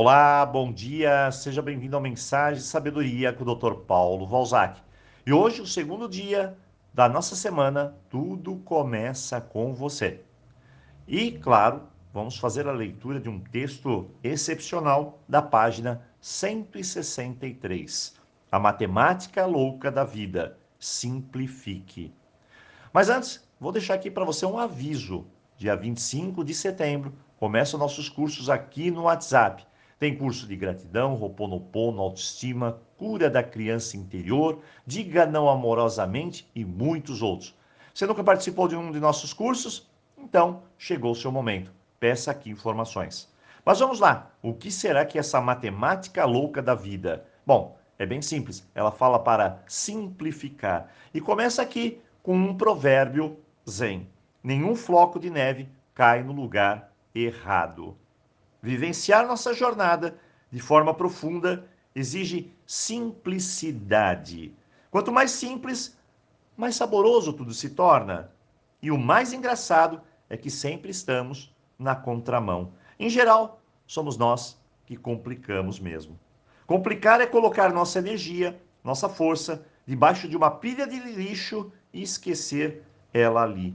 Olá, bom dia, seja bem-vindo ao Mensagem Sabedoria com o Dr. Paulo Valzac. E hoje, o segundo dia da nossa semana, tudo começa com você. E, claro, vamos fazer a leitura de um texto excepcional da página 163. A matemática louca da vida. Simplifique. Mas antes, vou deixar aqui para você um aviso. Dia 25 de setembro, começam nossos cursos aqui no WhatsApp. Tem curso de gratidão, roponopono, autoestima, cura da criança interior, diga não amorosamente e muitos outros. Você nunca participou de um de nossos cursos? Então, chegou o seu momento. Peça aqui informações. Mas vamos lá. O que será que é essa matemática louca da vida? Bom, é bem simples. Ela fala para simplificar. E começa aqui com um provérbio zen. Nenhum floco de neve cai no lugar errado. Vivenciar nossa jornada de forma profunda exige simplicidade. Quanto mais simples, mais saboroso tudo se torna. E o mais engraçado é que sempre estamos na contramão. Em geral, somos nós que complicamos mesmo. Complicar é colocar nossa energia, nossa força, debaixo de uma pilha de lixo e esquecer ela ali.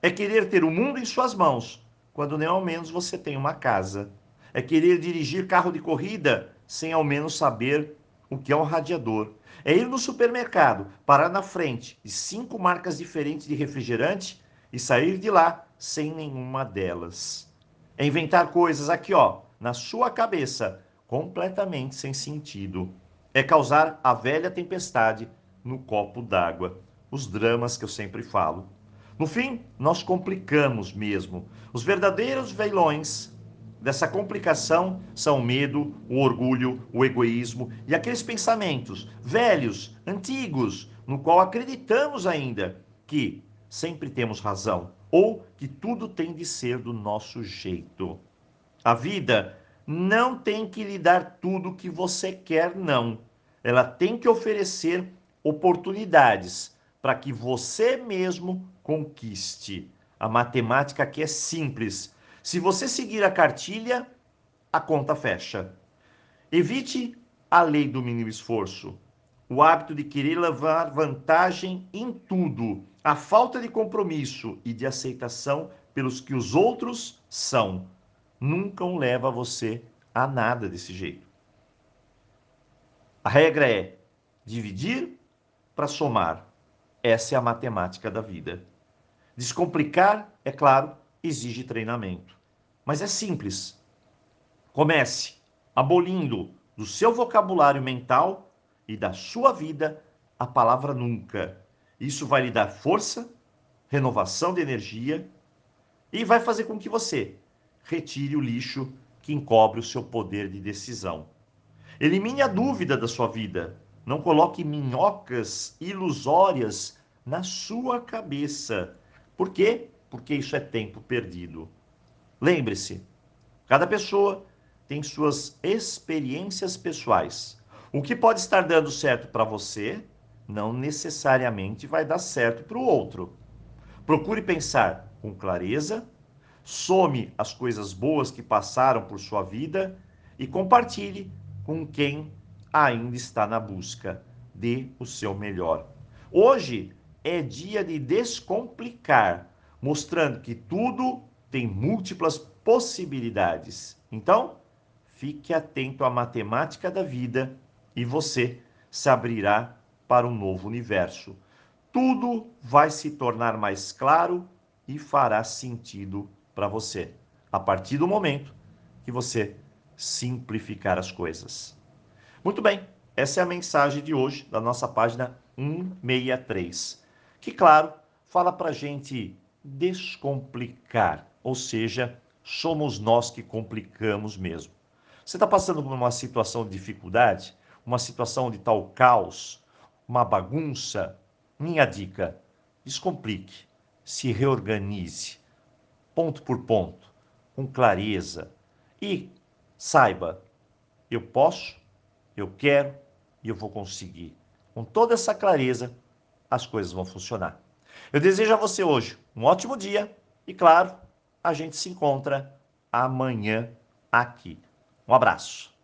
É querer ter o mundo em suas mãos, quando nem ao menos você tem uma casa. É querer dirigir carro de corrida sem ao menos saber o que é um radiador. É ir no supermercado, parar na frente de cinco marcas diferentes de refrigerante e sair de lá sem nenhuma delas. É inventar coisas aqui, ó, na sua cabeça, completamente sem sentido. É causar a velha tempestade no copo d'água. Os dramas que eu sempre falo. No fim, nós complicamos mesmo. Os verdadeiros veilões dessa complicação são o medo, o orgulho, o egoísmo e aqueles pensamentos velhos, antigos, no qual acreditamos ainda que sempre temos razão ou que tudo tem de ser do nosso jeito. A vida não tem que lhe dar tudo que você quer, não. Ela tem que oferecer oportunidades para que você mesmo conquiste. A matemática aqui é simples. Se você seguir a cartilha, a conta fecha. Evite a lei do mínimo esforço, o hábito de querer levar vantagem em tudo, a falta de compromisso e de aceitação pelos que os outros são, nunca leva você a nada desse jeito. A regra é dividir para somar. Essa é a matemática da vida. Descomplicar, é claro, exige treinamento. Mas é simples. Comece abolindo do seu vocabulário mental e da sua vida a palavra nunca. Isso vai lhe dar força, renovação de energia e vai fazer com que você retire o lixo que encobre o seu poder de decisão. Elimine a dúvida da sua vida. Não coloque minhocas ilusórias na sua cabeça por quê? Porque isso é tempo perdido. Lembre-se, cada pessoa tem suas experiências pessoais. O que pode estar dando certo para você não necessariamente vai dar certo para o outro. Procure pensar com clareza, some as coisas boas que passaram por sua vida e compartilhe com quem ainda está na busca. Dê o seu melhor. Hoje é dia de descomplicar, mostrando que tudo tem múltiplas possibilidades. Então, fique atento à matemática da vida e você se abrirá para um novo universo. Tudo vai se tornar mais claro e fará sentido para você, a partir do momento que você simplificar as coisas. Muito bem, essa é a mensagem de hoje da nossa página 163 que, claro, fala para a gente descomplicar, ou seja, somos nós que complicamos mesmo. Você está passando por uma situação de dificuldade, uma situação de tal caos, uma bagunça? Minha dica: descomplique, se reorganize, ponto por ponto, com clareza e saiba, eu posso, eu quero e eu vou conseguir. Com toda essa clareza, as coisas vão funcionar. Eu desejo a você hoje um ótimo dia e, claro, a gente se encontra amanhã aqui. Um abraço.